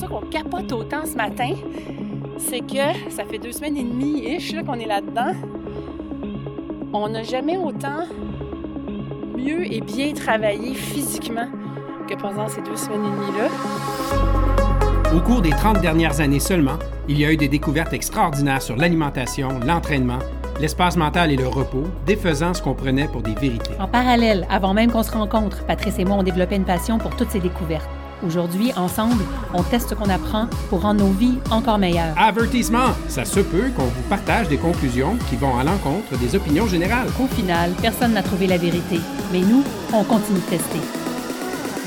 ça qu'on capote autant ce matin, c'est que ça fait deux semaines et demie-ish qu'on est là-dedans. On n'a jamais autant mieux et bien travaillé physiquement que pendant ces deux semaines et demie-là. Au cours des 30 dernières années seulement, il y a eu des découvertes extraordinaires sur l'alimentation, l'entraînement, l'espace mental et le repos, défaisant ce qu'on prenait pour des vérités. En parallèle, avant même qu'on se rencontre, Patrice et moi ont développé une passion pour toutes ces découvertes. Aujourd'hui, ensemble, on teste ce qu'on apprend pour rendre nos vies encore meilleures. Avertissement! Ça se peut qu'on vous partage des conclusions qui vont à l'encontre des opinions générales. Au final, personne n'a trouvé la vérité, mais nous, on continue de tester.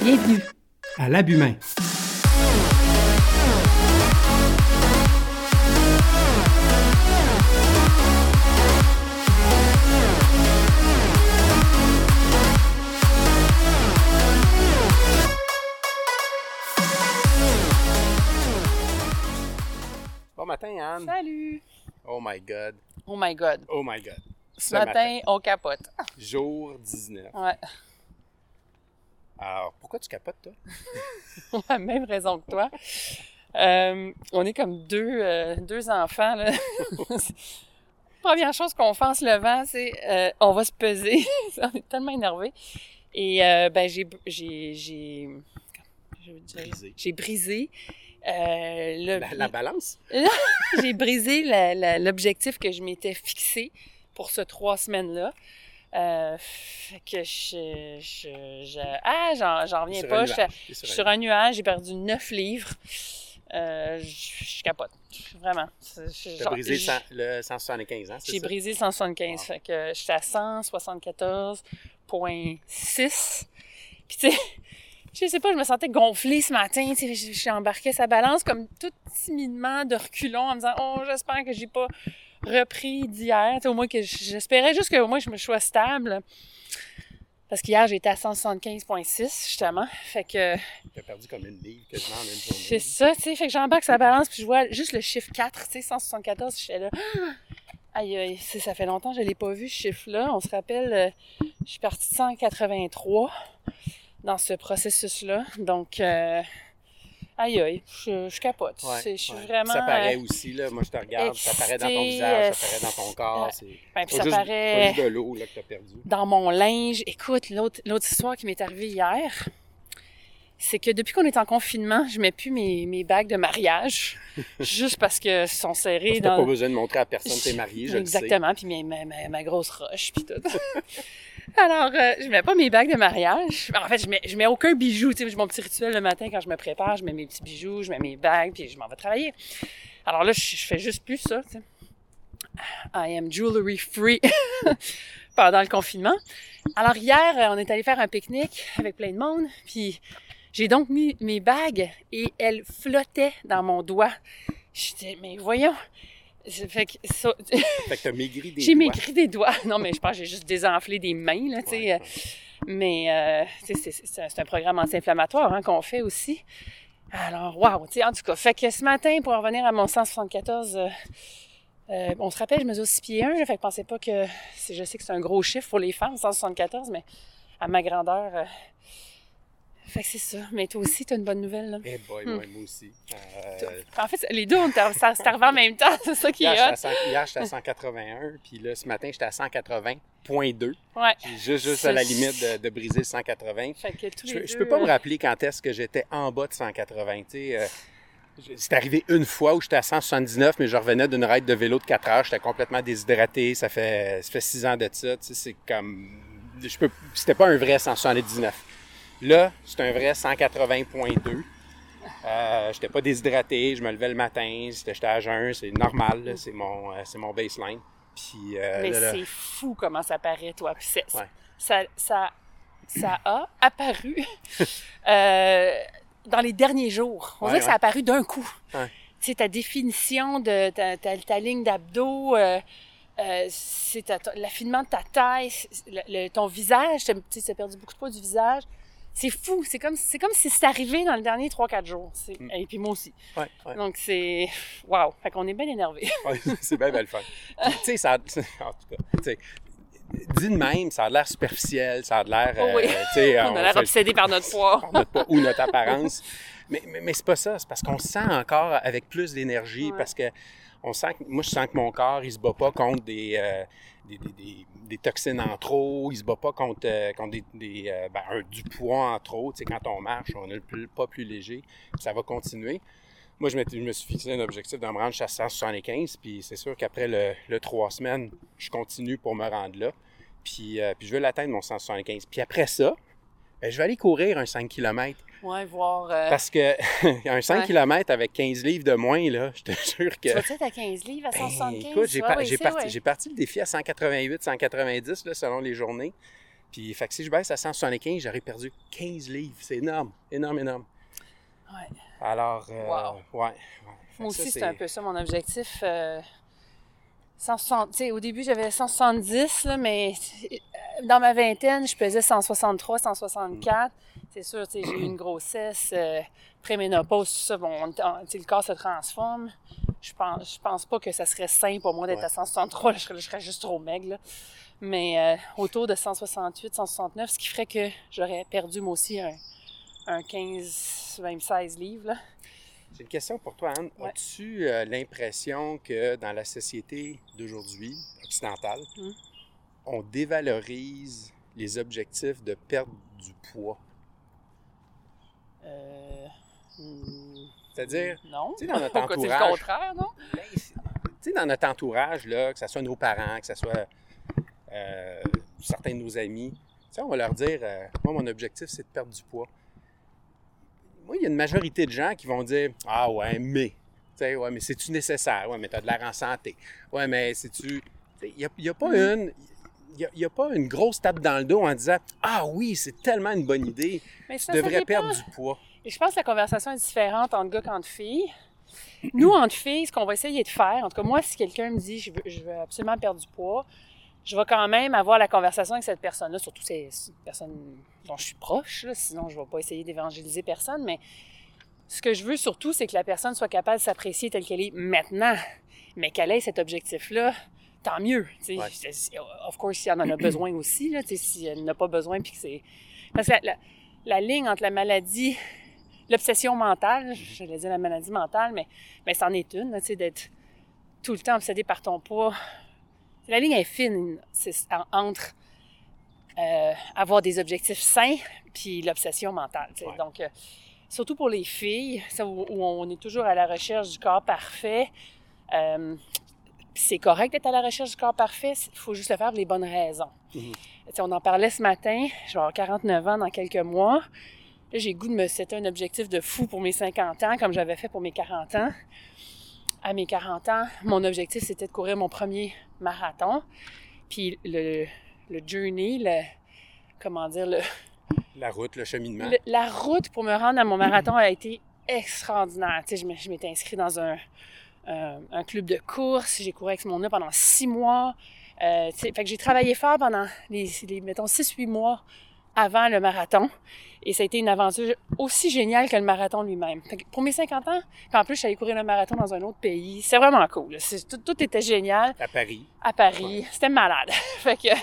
Bienvenue À l'abhumain. Matin, Anne. Salut! Oh my God. Oh my God. Oh my God. Ce matin, on capote. Jour 19. Ouais. Alors, pourquoi tu capotes, toi? Pour la même raison que toi. Euh, on est comme deux, euh, deux enfants. Là. Première chose qu'on fait en se levant, c'est euh, on va se peser. on est tellement énervé. Et ben j'ai j'ai j'ai Brisé. j'ai euh, le- La, la balance? j'ai brisé l'objectif que je m'étais fixé pour ce trois semaines-là. Euh, que je, je, je- ah, j'en, reviens pas. Je, suis un sur un nuage, j'ai perdu 9 livres. Euh, je, capote. Vraiment. T'as genre, brisé le j- cent- le 175 ans, c'est J'ai brisé 175. Wow. Fait que j'étais à 174,6. Puis tu sais, je sais pas, je me sentais gonflée ce matin. Tu sais, je- je suis embarquée sa balance comme tout timidement de reculons en me disant Oh, j'espère que j'ai pas repris d'hier. Tu sais, au moins que j'espérais juste que au moins je me sois stable. Parce qu'hier, j'étais à 175,6 justement. Fait que T'as perdu comme une livre quasiment en une journée. c'est ça, tu sais. Fait que j'embarque sa balance, puis je vois juste le chiffre 4, tu sais, 174. J'étais là. Aïe, aïe, ça fait longtemps que je l'ai pas vu, ce chiffre-là. On se rappelle, euh, je suis partie de 183 dans ce processus-là. Donc, euh, aïe, aïe, je, je capote. Ouais, je suis ouais. vraiment. Ça paraît euh, aussi, là. Moi, je te regarde, ça paraît dans ton visage, euh, ça paraît dans ton corps. C'est ben, ça juste, paraît juste de l'eau que t'as perdu. dans mon linge. Écoute, l'autre l'autre histoire qui m'est arrivée hier, c'est que depuis qu'on est en confinement, je mets plus mes, mes bagues de mariage, juste parce que sont serrées T'as dans... pas besoin de montrer à personne que t'es marié, je le sais. Exactement, puis mes- ma, ma, ma grosse roche, puis tout. Alors, euh, je mets pas mes bagues de mariage. En fait, je mets, je mets aucun bijou. Tu sais, j'ai mon petit rituel le matin quand je me prépare, je mets mes petits bijoux, je mets mes bagues, puis je m'en vais travailler. Alors là, je, fais juste plus ça, tu sais. I am jewelry free pendant le confinement. Alors hier, euh, on est allé faire un pique-nique avec plein de monde, puis j'ai donc mis mes bagues et elles flottaient dans mon doigt. Je disais, mais voyons. Fait que ça- Fait que t'as maigri des j'ai maigri des doigts. Non, mais je pense que j'ai juste désenflé des mains, là, tu sais. Ouais, euh, ouais. Mais, euh, tu sais, c'est- un- programme anti-inflammatoire hein, qu'on fait aussi. Alors, waouh, tu sais, en tout cas. Fait que ce matin, pour en revenir à mon 174, euh, euh, on se rappelle, je mesure 6 pieds 1, fait que pensez pas que... Je sais que c'est un gros chiffre pour les femmes, 174, mais à ma grandeur... fait que c'est ça. Mais toi aussi, t'as une bonne nouvelle, là. Eh boy, Hmm. ouais, moi aussi. Euh, En fait, les deux, on ça s'est arrivé en même temps. C'est ça qui est hier, j'étais hot. à 100 hier, j'étais à 181, puis là, ce matin, j'étais à 180.2. Ouais. Juste, juste à la limite de, de briser le 180. Fait que tous Je, les je peux pas me rappeler quand est-ce que j'étais en bas de 180. tu sais, euh, c'est arrivé une fois où j'étais à 179, mais je revenais d'une ride de vélo de 4 heures. J'étais complètement déshydraté. Ça fait, ça fait 6 ans de ça. tu sais, C'est comme. Je peux, c'était pas un vrai 179. Là, c'est un vrai 180.2. Euh, j'étais pas déshydraté, je me levais le matin, j'étais à jeun, c'est normal, là, c'est mon, euh, c'est mon baseline. Puis, euh, Mais là, c'est fou comment ça paraît, toi. Puis c'est- Ouais. ça, ça, ça a apparu euh, dans les derniers jours. On Ouais, dirait que ça a apparu d'un coup. Sais, ta définition de ta, ta- ta ligne d'abdos, euh, c'est ta- l'affinement de ta taille, c'est- le- le- ton visage, tu t'as perdu beaucoup de poids du visage. C'est fou. C'est comme, c'est comme si c'était arrivé dans les derniers 3-4 jours. C'est- Mm. Et puis moi aussi. ouais, ouais. Donc c'est... Wow! Fait qu'on est bien énervés. Ouais, c'est bien, bien le fun. Tu sais, ça en tout cas, tu sais, dit de même, ça a l'air superficiel, ça a l'air, Oh oui. euh, sais, On a l'air obsédés par notre poids. par notre poids ou notre apparence. Mais, mais, mais c'est pas ça, c'est parce qu'on se sent encore avec plus d'énergie, parce que on sent que, moi, je sens que mon corps, il se bat pas contre des, euh, des, toxines en trop, il se bat pas contre, euh, des, euh, ben, un- du poids en trop. Tu sais, quand on marche, on est pas plus léger, ça va continuer. Moi, je, me suis fixé un objectif de me rendre jusqu'à 175, puis c'est sûr qu'après le, trois semaines, je continue pour me rendre là. Puis, puis je veux l'atteindre, mon 175. Puis après ça, ben, je vais aller courir un 5 km. Ouais, voir. euh, Parce que un 5 Ouais. km avec 15 livres de moins, là, je te jure que. Tu vas-tu être à 15 livres à Ben, 175? écoute, j'ai par- parti, ouais. j'ai parti le défi à 188, 190 là, selon les journées. Puis, fait que si je baisse à 175, j'aurais perdu 15 livres. C'est énorme, énorme, énorme. Ouais. Alors, euh, Wow. ouais. Moi aussi, c'est un peu ça mon objectif. euh, 160, tu sais, au début, j'avais 170, là, mais euh, dans ma vingtaine, je pesais 163, 164. C'est sûr, j'ai eu une grossesse, euh, préménopause, tout ça, bon, on- le corps se transforme. Je pense, je pense pas que ça serait sain pour moi d'être Ouais. à 163, là, je, serais, je serais juste trop maigre. là. Mais euh, autour de 168, 169, ce qui ferait que j'aurais perdu moi aussi un, un 15, même 16 livres. Là. J'ai une question pour toi, Anne. Ouais. As-tu euh, l'impression que dans la société d'aujourd'hui, occidentale, Mm. on dévalorise les objectifs de perte du poids? Euh, hmm, C'est-à-dire, non. tu sais, dans notre Pourquoi c'est le entourage- contraire, non? Ben, tu sais, dans notre entourage, là, que ce soit nos parents, que ce soit euh, certains de nos amis, tu sais, on va leur dire euh, Moi, mon objectif, c'est de perdre du poids. Moi, il y a une majorité de gens qui vont dire Ah, ouais, mais. Tu sais, ouais, mais c'est-tu nécessaire? Ouais, mais t'as de l'air en santé. Ouais, mais c'est-tu. Il n'y a, a pas une. Il y a- y a pas une grosse tape dans le dos en disant Ah oui, c'est tellement une bonne idée, Mais tu ça, ça devrais perdre du poids. Et je pense que la conversation est différente entre gars qu'entre filles. Nous, entre filles, ce qu'on va essayer de faire, en tout cas, moi, si quelqu'un me dit je veux, je veux absolument perdre du poids, je vais quand même avoir la conversation avec cette personne-là, surtout c'est c'est une personne dont je suis proche, là, sinon je ne vais pas essayer d'évangéliser personne, mais ce que je veux surtout, c'est que la personne soit capable de s'apprécier telle qu'elle est maintenant, mais qu'elle ait cet objectif-là, tant mieux. Ouais. Of course, si elle en a besoin aussi, là, si elle n'a pas besoin, puis que c'est... Parce que la, la- la ligne entre la maladie l'obsession mentale, j'allais dire la maladie mentale, mais, mais c'en est une, d'être tout le temps obsédé par ton poids. La ligne est fine entre euh, avoir des objectifs sains puis l'obsession mentale. Ouais. Donc, euh, surtout pour les filles, ça, où, où on est toujours à la recherche du corps parfait. euh, c'est correct d'être à la recherche du corps parfait, il faut juste le faire pour les bonnes raisons. Tu sais, On en parlait ce matin, je vais avoir 49 ans dans quelques mois. Là, j'ai goût de me c'était un objectif de fou pour mes 50 ans, comme j'avais fait pour mes 40 ans. À mes 40 ans, mon objectif, c'était de courir mon premier marathon. Puis le, le journey, le, comment dire, le, La route, le cheminement. le- la route pour me rendre à mon marathon a été extraordinaire. Tu sais, je m'étais inscrite dans un, un, un club de course. J'ai couru avec ce monde-là pendant six mois. Euh, fait que j'ai travaillé fort pendant les, les mettons, six, huit mois avant le marathon. Et ça a été une aventure aussi géniale que le marathon lui-même. Pour mes 50 ans, puis en plus, allée courir le marathon dans un autre pays. C'est vraiment cool. Tout, tout était génial À Paris. à Paris. C'était malade. fait que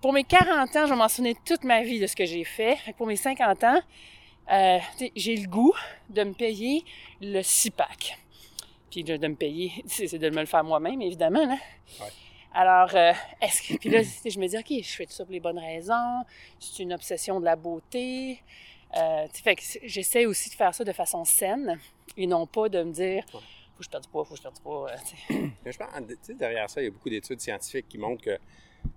pour mes 40 ans, je vais m'en souvenir toute ma vie de ce que j'ai fait. Fait que pour mes 50 ans, euh, j'ai le goût de me payer le six-pack. Puis de, me payer, c'est de me le faire moi-même, évidemment. Là. Ouais. Alors, euh, est-ce que. Puis là, je me dis, OK, je fais tout ça pour les bonnes raisons. C'est une obsession de la beauté. Euh, fait que j'essaie aussi de faire ça de façon saine et non pas de me dire, faut que je perde du poids, faut que je perde du poids. euh, je pense, derrière ça, il y a beaucoup d'études scientifiques qui montrent que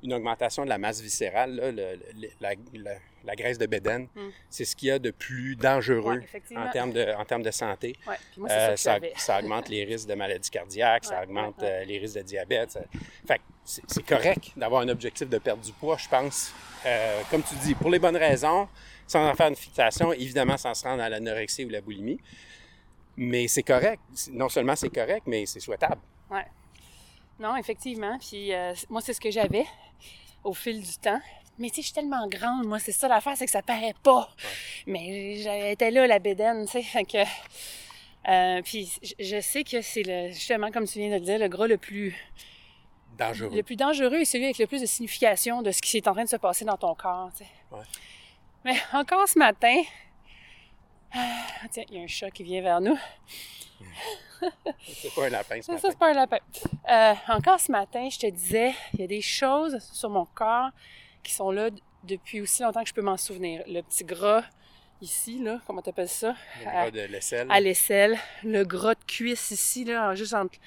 une augmentation de la masse viscérale, là, le- le- la, la- la graisse de bédaine, Mm. c'est ce qu'il y a de plus dangereux Ouais, en termes de, en termes de santé. Ouais, moi, Euh, ça augmente les risques de maladies cardiaques, ça augmente euh, les risques de diabète. ça- Fait c'est correct d'avoir un objectif de perdre du poids, je pense. Euh, comme tu dis, pour les bonnes raisons, sans en faire une fixation, évidemment, sans se rendre à l'anorexie ou la boulimie. Mais c'est correct. Non seulement c'est correct, mais c'est souhaitable. Ouais. Non, effectivement. Puis euh, moi, c'est ce que j'avais au fil du temps. Mais tu sais, je suis tellement grande, moi, c'est ça l'affaire, c'est que ça paraît pas. Mais j'étais là, la bédaine, tu sais. Fait que. euh, puis je- sais que c'est le, justement, comme tu viens de le dire, le gras le plus, Dangereux. le plus dangereux et celui avec le plus de signification de ce qui est en train de se passer dans ton corps, tu sais. Ouais. Mais encore ce matin, Ah, tiens, il y a un chat qui vient vers nous. C'est pas un lapin ce Ça, c'est pas un lapin. Euh, encore ce matin, je te disais, il y a des choses sur mon corps qui sont là depuis aussi longtemps que je peux m'en souvenir. Le petit gras ici, là, comment t'appelles ça? Le À, bras de l'aisselle. à l'aisselle. Le gras de cuisse ici, là, juste entre,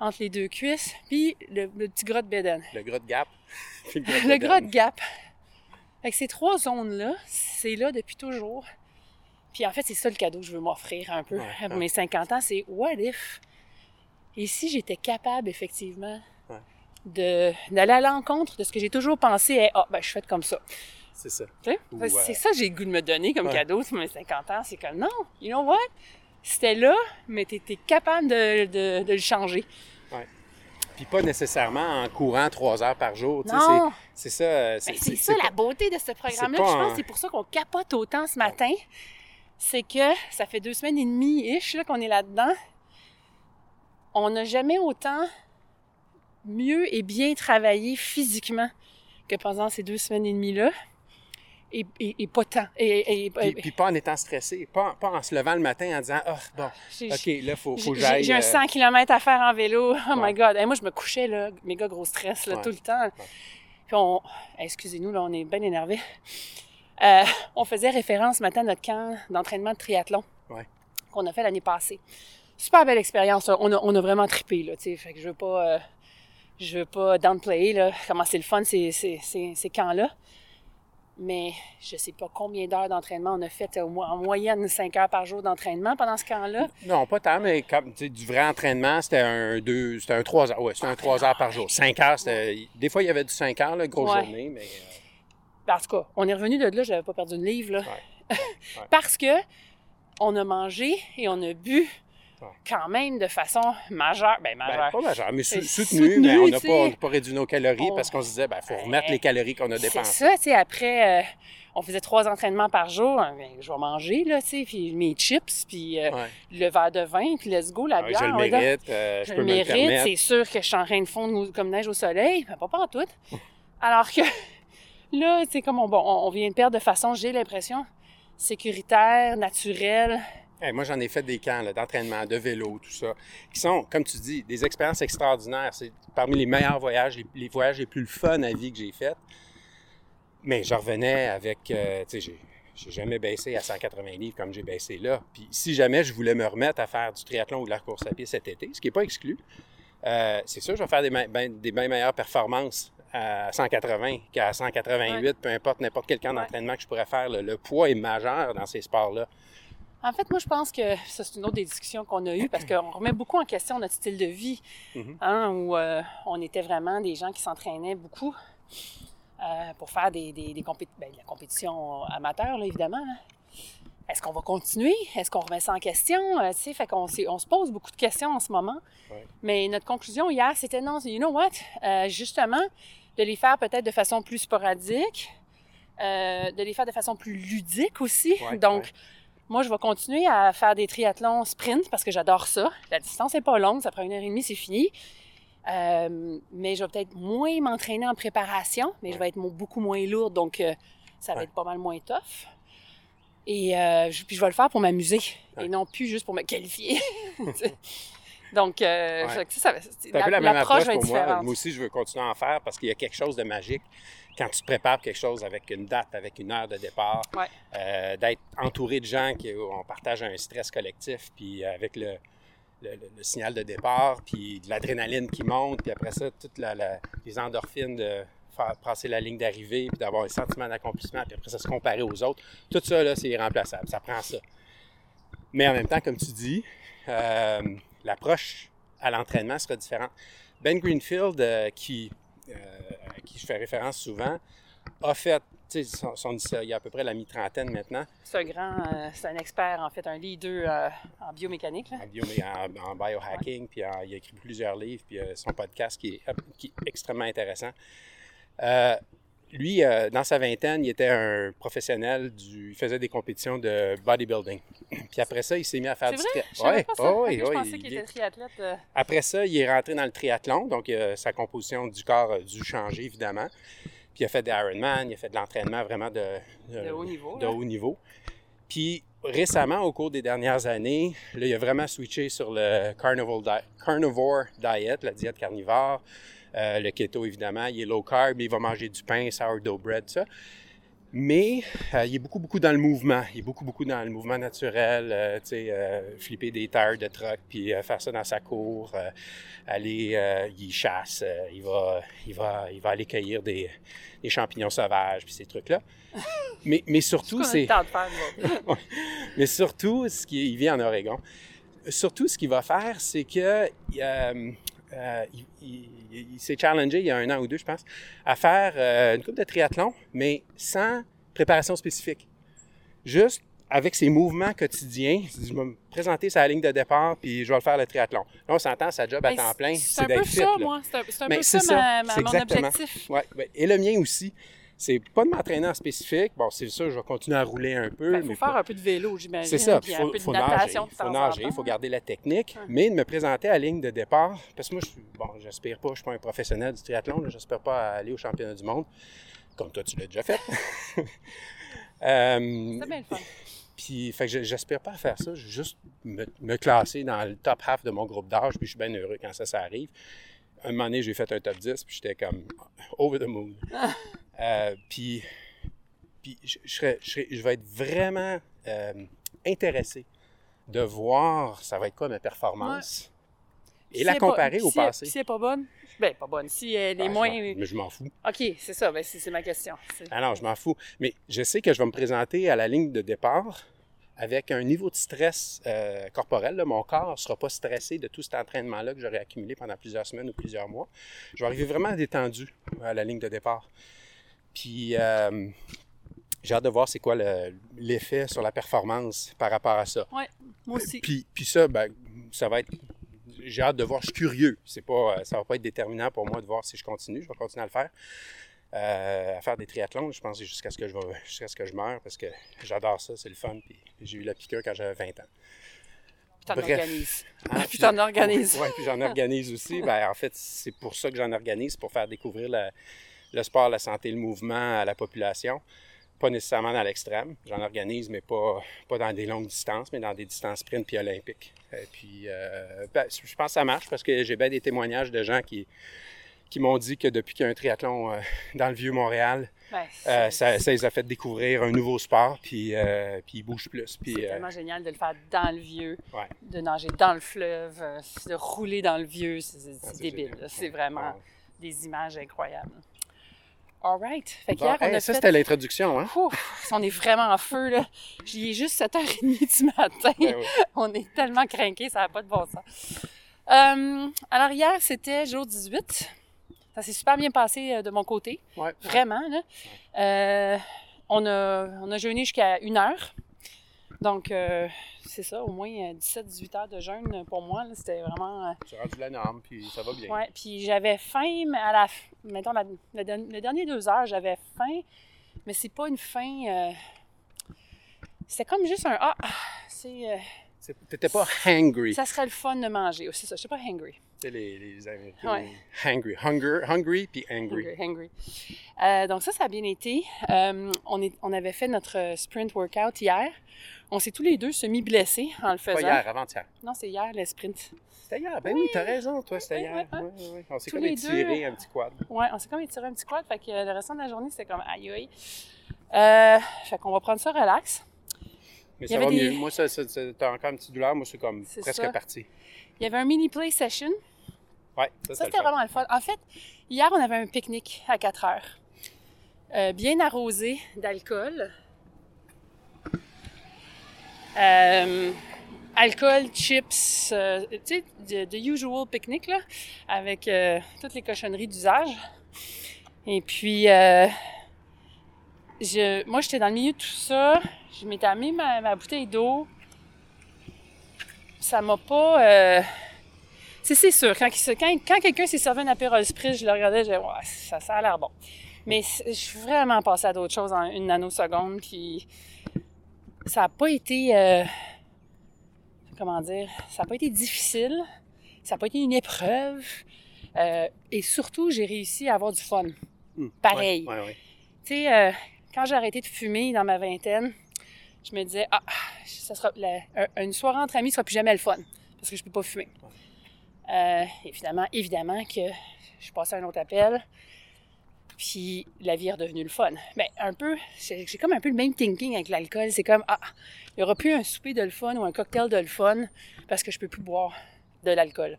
entre les deux cuisses. Puis le, le petit gras de bédaine. Le gras de gap. Le gras de gap. Fait que ces trois zones-là, c'est là depuis toujours. Puis en fait, c'est ça le cadeau que je veux m'offrir un peu Ouais, pour ouais. mes 50 ans, c'est what if? Et si j'étais capable, effectivement, Ouais. de, d'aller à l'encontre de ce que j'ai toujours pensé, est, ah, ben, je fais comme ça. C'est ça. Tu? Ou, euh, C'est ça que j'ai le goût de me donner comme Ouais. cadeau pour mes 50 ans. C'est comme, non, you know what? C'était là, mais t'étais capable de, de, de le changer. Puis pas nécessairement en courant trois heures par jour. tu Non. C'est ça. euh, Ben, c'est ça la beauté de ce programme-là. Je pense que c'est pour ça qu'on capote autant ce matin. C'est que ça fait deux semaines et demie-ish là, qu'on est là-dedans. On n'a jamais autant mieux et bien travaillé physiquement que pendant ces deux semaines et demie-là. Et, et, et pas tant. Et, et- Puis, puis pas en étant stressé, pas, pas en se levant le matin en disant Ah, bon, j'ai- OK, là, faut, faut que j'aille. J'ai un euh, 100 km à faire en vélo. Oh Ouais. my God. Et moi, je me couchais, là, méga gros stress, là, Ouais. tout le temps. Puis on... Excusez-nous, là, on est bien énervés. Euh, on faisait référence ce matin à notre camp d'entraînement de triathlon Ouais. qu'on a fait l'année passée. Super belle expérience. On a, on a vraiment trippé, là, tu sais. Fait que je veux pas... euh, je veux pas downplayer, là, comment c'est le fun, ces, ces, ces, ces camps-là. Mais je sais pas combien d'heures d'entraînement on a fait, en moyenne 5 heures par jour d'entraînement pendant ce camp-là. Non, pas tant, mais comme du vrai entraînement, c'était un deux, c'était un 3 heures. Ouais, c'était un 3 heures par jour. 5 heures, c'était. Des fois, il y avait du 5 heures, là, grosse Ouais. journée, mais. euh, En tout cas, on est revenu de là, j'avais pas perdu une livre, là. Ouais. Ouais. Parce que on a mangé et on a bu Ouais. quand même de façon majeure. Ben, Ben, majeure. pas majeur, mais sou- Euh, soutenu, soutenu, mais on n'a pas, pas réduit nos calories On- parce qu'on se disait, ben, faut remettre les calories qu'on a c'est dépensées. ça, tu sais, après, euh, on faisait trois entraînements par jour. hein, ben, je vais manger, là, tu sais, puis mes chips, puis euh, le verre de vin, puis let's go, la Ah, bière. je le on mérite, euh, je, Je peux le mérite, c'est sûr que je suis en train de fondre comme neige au soleil, mais pas, pas en tout. Alors que là, c'est comme on, on vient de perdre de façon, j'ai l'impression, sécuritaire, naturelle. Moi, j'en ai fait des camps d'entraînement, de vélo, tout ça, qui sont, comme tu dis, des expériences extraordinaires. C'est parmi les meilleurs voyages, les, voyages les plus fun à vie que j'ai fait. Mais je revenais avec, euh, tu sais, j'ai, jamais baissé à 180 livres comme j'ai baissé là. Puis si jamais je voulais me remettre à faire du triathlon ou de la course à pied cet été, ce qui n'est pas exclu, euh, c'est sûr, je vais faire des, ben- des bien meilleures performances à 180 qu'à 188, peu importe n'importe quel camp Ouais. d'entraînement que je pourrais faire. là. Le poids est majeur dans ces sports-là. En fait, moi, je pense que ça, c'est une autre des discussions qu'on a eues parce qu'on remet beaucoup en question notre style de vie, Mhm. hein, où euh, on était vraiment des gens qui s'entraînaient beaucoup euh, pour faire des, des, des compé- ben, la compétition amateur, là, évidemment. là. Est-ce qu'on va continuer? Est-ce qu'on remet ça en question? Euh, fait qu'on on se pose beaucoup de questions en ce moment. Ouais. Mais notre conclusion hier, c'était non, you know what? Justement, de les faire peut-être de façon plus sporadique, euh, de les faire de façon plus ludique aussi. Ouais, Donc, ouais. moi, je vais continuer à faire des triathlons sprint parce que j'adore ça. La distance n'est pas longue, ça prend une heure et demie, c'est fini. Euh, mais je vais peut-être moins m'entraîner en préparation, mais je vais être beaucoup moins lourde, donc euh, ça va Ouais. être pas mal moins tough. Et euh, je- puis je vais le faire pour m'amuser Ouais. et non plus juste pour me qualifier. Donc, euh, Ouais. ça, C'est un peu la même approche va être pour moi. différente. Moi aussi, je veux continuer à en faire parce qu'il y a quelque chose de magique quand tu prépares quelque chose avec une date, avec une heure de départ, Ouais. euh, d'être entouré de gens qui on partage un stress collectif, puis avec le, le- le- le signal de départ, puis de l'adrénaline qui monte, puis après ça, toutes la- la- les endorphines de faire passer la ligne d'arrivée, puis d'avoir un sentiment d'accomplissement, puis après ça, se comparer aux autres. Tout ça, là, c'est irremplaçable. Ça prend ça. Mais en même temps, comme tu dis, euh, l'approche à l'entraînement sera différente. Ben Greenfield, euh, qui, euh, à qui je fais référence souvent, a fait, son, son- il y a à peu près la mi-trentaine maintenant, C'est un grand, euh, c'est un expert, en fait, un leader en biomécanique. Là. en, bio, en, en biohacking, puis en- il a écrit plusieurs livres, puis son podcast qui est, qui est extrêmement intéressant. Lui, euh, dans sa vingtaine, il était un professionnel du. Il faisait des compétitions de bodybuilding. Puis après ça, il s'est mis à faire du vrai? tri- Je savais Ouais, pas ça. ouais, Ok, ouais, je ouais, pensais il qu'il était triathlète. euh, Après ça, il est rentré dans le triathlon, donc euh, sa composition du corps a dû changer, évidemment. Puis il a fait des Ironman, il a fait de l'entraînement vraiment de, De haut niveau, de là. haut niveau. Puis récemment, au cours des dernières années, là, il a vraiment switché sur le carnival di- carnivore diet, la diète carnivore. Euh, le keto, évidemment, il est low carb, il va manger du pain, sourdough bread, ça. Mais euh, il est beaucoup, beaucoup dans le mouvement. Il est beaucoup, beaucoup dans le mouvement naturel. euh, tu sais, flipper des tires de truck, puis faire ça dans sa cour. aller, il chasse. il, va, il, va, il va aller cueillir des, des champignons sauvages, puis ces trucs-là. Mais, mais surtout, c'est... Mais surtout, ce qui, il vit en Oregon. Surtout, ce qu'il va faire, c'est que euh, euh, il, il- il s'est challengé il y a un an ou deux, je pense, à faire euh, une coupe de triathlon, mais sans préparation spécifique. Juste avec ses mouvements quotidiens, il se dit, je vais me présenter la ligne de départ, puis je vais le faire le triathlon. Là, on s'entend, sa job à temps plein, C'est c'est un peu d'être fit. ça, moi. C'est un, peu ça, ma- ma- mon exactement. objectif. Ouais, ben, et le mien aussi. C'est pas de m'entraîner en spécifique. Bon, c'est ça, je vais continuer à rouler un peu. Il faut mais faire pas- un peu de vélo, j'imagine. c'est ça, il faut, faut nager, il faut nager, il faut garder la technique, mais de me présenter à la ligne de départ, parce que moi, je suis, bon, j'aspire pas, je suis pas un professionnel du triathlon, j'espère pas aller au championnat du monde, comme toi, tu l'as déjà fait. Euh, C'est bien le fun. puis, fait que je- j'espère pas faire ça, je veux juste me, me classer dans le top half de mon groupe d'âge, puis je suis bien heureux quand ça, ça arrive. Un moment donné, j'ai fait un top 10, puis j'étais comme over the moon. Euh, puis, puis je, je serais- je serais- je vais être vraiment euh, intéressé de voir ça va être quoi ma performance et Si la pas- comparer au si elle- passé. Si elle n'est pas bonne, ben pas bonne. Si elle est Ah, moins... mais je m'en fous. OK, c'est ça, ben, c'est ma question. Ah non, je m'en fous. Mais je sais que je vais me présenter à la ligne de départ avec un niveau de stress euh, corporel. là. Mon corps ne sera pas stressé de tout cet entraînement-là que j'aurais accumulé pendant plusieurs semaines ou plusieurs mois. Je vais arriver vraiment détendu à la ligne de départ. Puis euh, j'ai hâte de voir c'est quoi le- l'effet sur la performance par rapport à ça. Ouais, moi aussi. Puis, puis ça, ben, ça va être. J'ai hâte de voir. Je suis curieux. C'est pas, ça va pas être déterminant pour moi de voir si je continue. Je vais continuer à le faire. Euh, à faire des triathlons, je pense jusqu'à ce que je vais, jusqu'à ce que je meure parce que j'adore ça, c'est le fun. Puis j'ai eu la piqûre quand j'avais 20 ans. Puis t'en organises. Hein, Puis t'en organises. Oui, puis j'en organise aussi. Ben, en fait, c'est pour ça que j'en organise, pour faire découvrir la- le sport, la santé, le mouvement à la population. Pas nécessairement dans l'extrême. J'en organise, mais pas, pas dans des longues distances, mais dans des distances sprint puis olympiques. Et puis, euh, ben, je pense que ça marche parce que j'ai bien des témoignages de gens qui, qui m'ont dit que depuis qu'il y a un triathlon euh, dans le Vieux-Montréal, Ben, euh, ça, ça les a fait découvrir un nouveau sport, puis, euh, puis ils bougent plus. Puis, c'est tellement génial de le faire dans le vieux, ouais. de nager dans le fleuve, de rouler dans le vieux. C'est c'est- Ah, c'est débile. C'est vraiment Ouais. des images incroyables. All right. Fait Bon, qu'hier, on hey, a ça, fait... c'était l'introduction, hein? Ouf, on est vraiment en feu, là. J'y ai juste 7h30 du matin. Ben oui. On est tellement craqués, ça n'a pas de bon sens. Euh, alors, hier, c'était jour 18. Ça s'est super bien passé euh, de mon côté. Ouais. Vraiment, là. Euh, on, a, on a jeûné jusqu'à une heure. Donc, euh, c'est ça, au moins 17-18 heures de jeûne pour moi. C'était vraiment... euh, J'ai rendu la norme, puis ça va bien. Ouais, puis j'avais faim, mais à la mettons, la, le, dernier deux heures, j'avais faim, mais c'est pas une faim. euh, C'était comme juste un ah, c'est. euh, T'étais pas hangry. ça serait le fun de manger. C'est ça, je suis pas hungry. C'est les, les Américains. Ouais. Hangry. Hunger, hungry puis angry. Hungry. hungry. Euh, donc ça, ça a bien été. Euh, on, est, on avait fait notre sprint workout hier. On s'est tous les deux semi-blessés en le Pas faisant. hier, avant-hier. Non, c'est hier le sprint. C'était hier. Ben oui, t'as raison, toi, c'était Oui, hier. ouais. On s'est comme étiré deux. un petit quad. Ouais, on s'est comme étiré un petit quad, fait que le restant de la journée, c'était comme aïe aïe. Euh, fait qu'on va prendre ça relax. Mais Il ça va des- mieux. Moi, ça, ça, ça- t'as encore une petite douleur. Moi, c'est comme presque ça. parti. Il y avait un mini play session. Ouais, ça, Ça, c'était vraiment le fun. En fait, hier, on avait un pique-nique à 4 heures. Euh, bien arrosé d'alcool. Euh, alcool, chips, euh, tu sais, the, usual pique-nique, là, avec euh, toutes les cochonneries d'usage. Et puis, je, moi, j'étais dans le milieu de tout ça. Je m'étais amené ma, bouteille d'eau. Ça m'a pas... c'est, sûr, quand, quand, quelqu'un s'est servi un apérol spritz, je le regardais, je disais, ouais, ça, ça a l'air bon. Mais je suis vraiment passée à d'autres choses en une nanoseconde, puis ça n'a pas été, euh, comment dire, ça n'a pas été difficile, ça n'a pas été une épreuve, euh, et surtout, j'ai réussi à avoir du fun. Hum, Pareil. Ouais, ouais, ouais. Tu sais, euh, quand j'ai arrêté de fumer dans ma vingtaine, je me disais, ah, ça sera, la- une soirée entre amis sera plus jamais le fun, parce que je peux pas fumer. Euh, et finalement, évidemment que je à un autre appel, puis la vie est redevenue le fun. Mais un peu, j'ai comme un peu le même thinking avec l'alcool. C'est comme, ah, il y aura plus un souper de le fun ou un cocktail de le fun parce que je peux plus boire de l'alcool.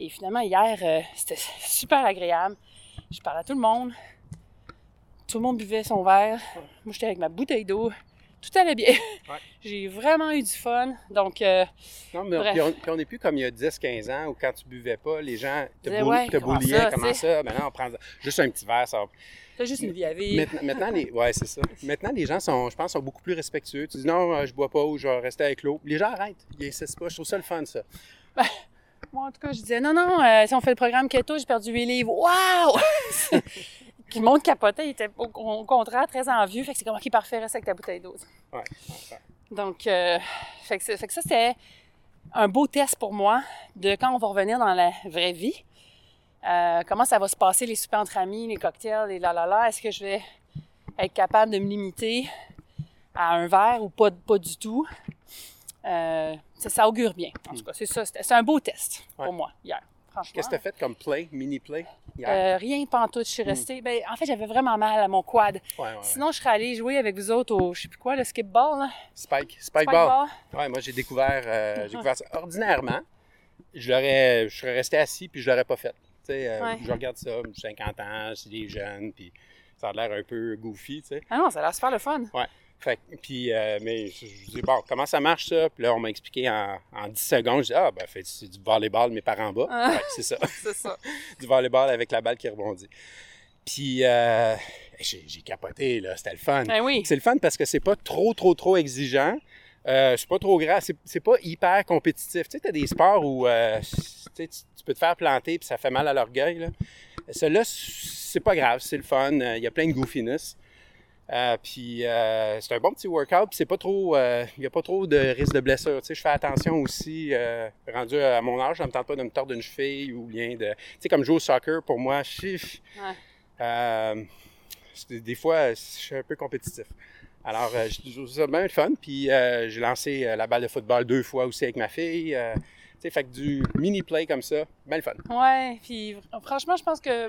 Et finalement, hier, euh, c'était super agréable. Je parlais à tout le monde. Tout le monde buvait son verre. Moi, j'étais avec ma bouteille d'eau. Tout allait bien. Ouais. J'ai vraiment eu du fun. Donc, euh, Non, mais Bref. puis on, puis on n'est plus comme il y a 10-15 ans où quand tu buvais pas, les gens te, Disaient, bou- ouais, te comment ça, comment ça? Maintenant, on prend juste un petit verre. Ça... t'as juste une vie à vivre. Maintenant, maintenant, les... ouais, c'est ça. Maintenant, les gens sont, je pense, sont beaucoup plus respectueux. Tu dis non, euh, je bois pas ou je vais rester avec l'eau. Les gens arrêtent. Ils insistent pas. Je trouve ça le fun, ça. Moi, en tout cas, je disais, non, non, euh, si on fait le programme keto, j'ai perdu 8 livres. Waouh! Puis le monde capotait, il était au, au contraire très envieux. Fait que c'est comme, OK, parfait, reste avec ta bouteille d'eau. Ouais. Donc, euh, fait, que, c'est- fait que ça, c'était un beau test pour moi de quand on va revenir dans la vraie vie. Euh, comment ça va se passer, les soupers entre amis, les cocktails, les la la la. Est-ce que je vais être capable de me limiter à un verre ou pas, pas du tout? Euh, ça, ça augure bien. En tout cas, c'est ça. C'est un beau test pour moi hier. Franchement. Qu'est-ce que tu as fait comme play, mini play hier? Euh, rien pantoute, je suis restée. Ben, en fait, j'avais vraiment mal à mon quad. ouais, ouais, ouais. Sinon, je serais allée jouer avec vous autres au, je sais plus quoi, le skip ball, là. Spike, spike, Spike ball. ball. Ouais, moi, j'ai découvert, euh, j'ai découvert ça. Ordinairement, je l'aurais, je serais resté assis puis je l'aurais pas fait. Euh, Ouais. je regarde ça, j'ai 50 ans, c'est des jeunes, puis ça a l'air un peu goofy, tu sais. Ah non, ça a l'air super le fun. Ouais. Fait puis, euh, mais je, je dis, bon, comment ça marche ça? Puis là, on m'a expliqué en, en 10 secondes. Je dis, ah, ben, fait, c'est du volleyball, mais par en bas. Ah. C'est ça. C'est ça. du volleyball avec la balle qui rebondit. Puis, euh, j'ai j'ai capoté, là. C'était le fun. Ben oui. C'est le fun parce que c'est pas trop, trop, trop exigeant. Euh, c'est pas trop grave. C'est, c'est pas hyper compétitif. Tu sais, t'as des sports où euh, tu, tu- peux te faire planter puis ça fait mal à l'orgueil. Là. Celui-là, c'est pas grave. C'est le fun. Il y a plein de goofiness. Euh, puis euh, c'est un bon petit workout. Puis c'est pas trop, euh, il y a pas trop de risque de blessure. Tu sais, je fais attention aussi. rendu à mon âge, je me tente pas de me tordre une cheville ou bien de. Tu sais, comme jouer au soccer pour moi, chif, Ouais. des fois, je suis un peu compétitif. Alors, je trouve ça bien le fun. Puis, j'ai lancé la balle de football deux fois aussi avec ma fille. tu sais, fait que du mini-play comme ça, bien le fun. Ouais, puis fr- franchement, je pense que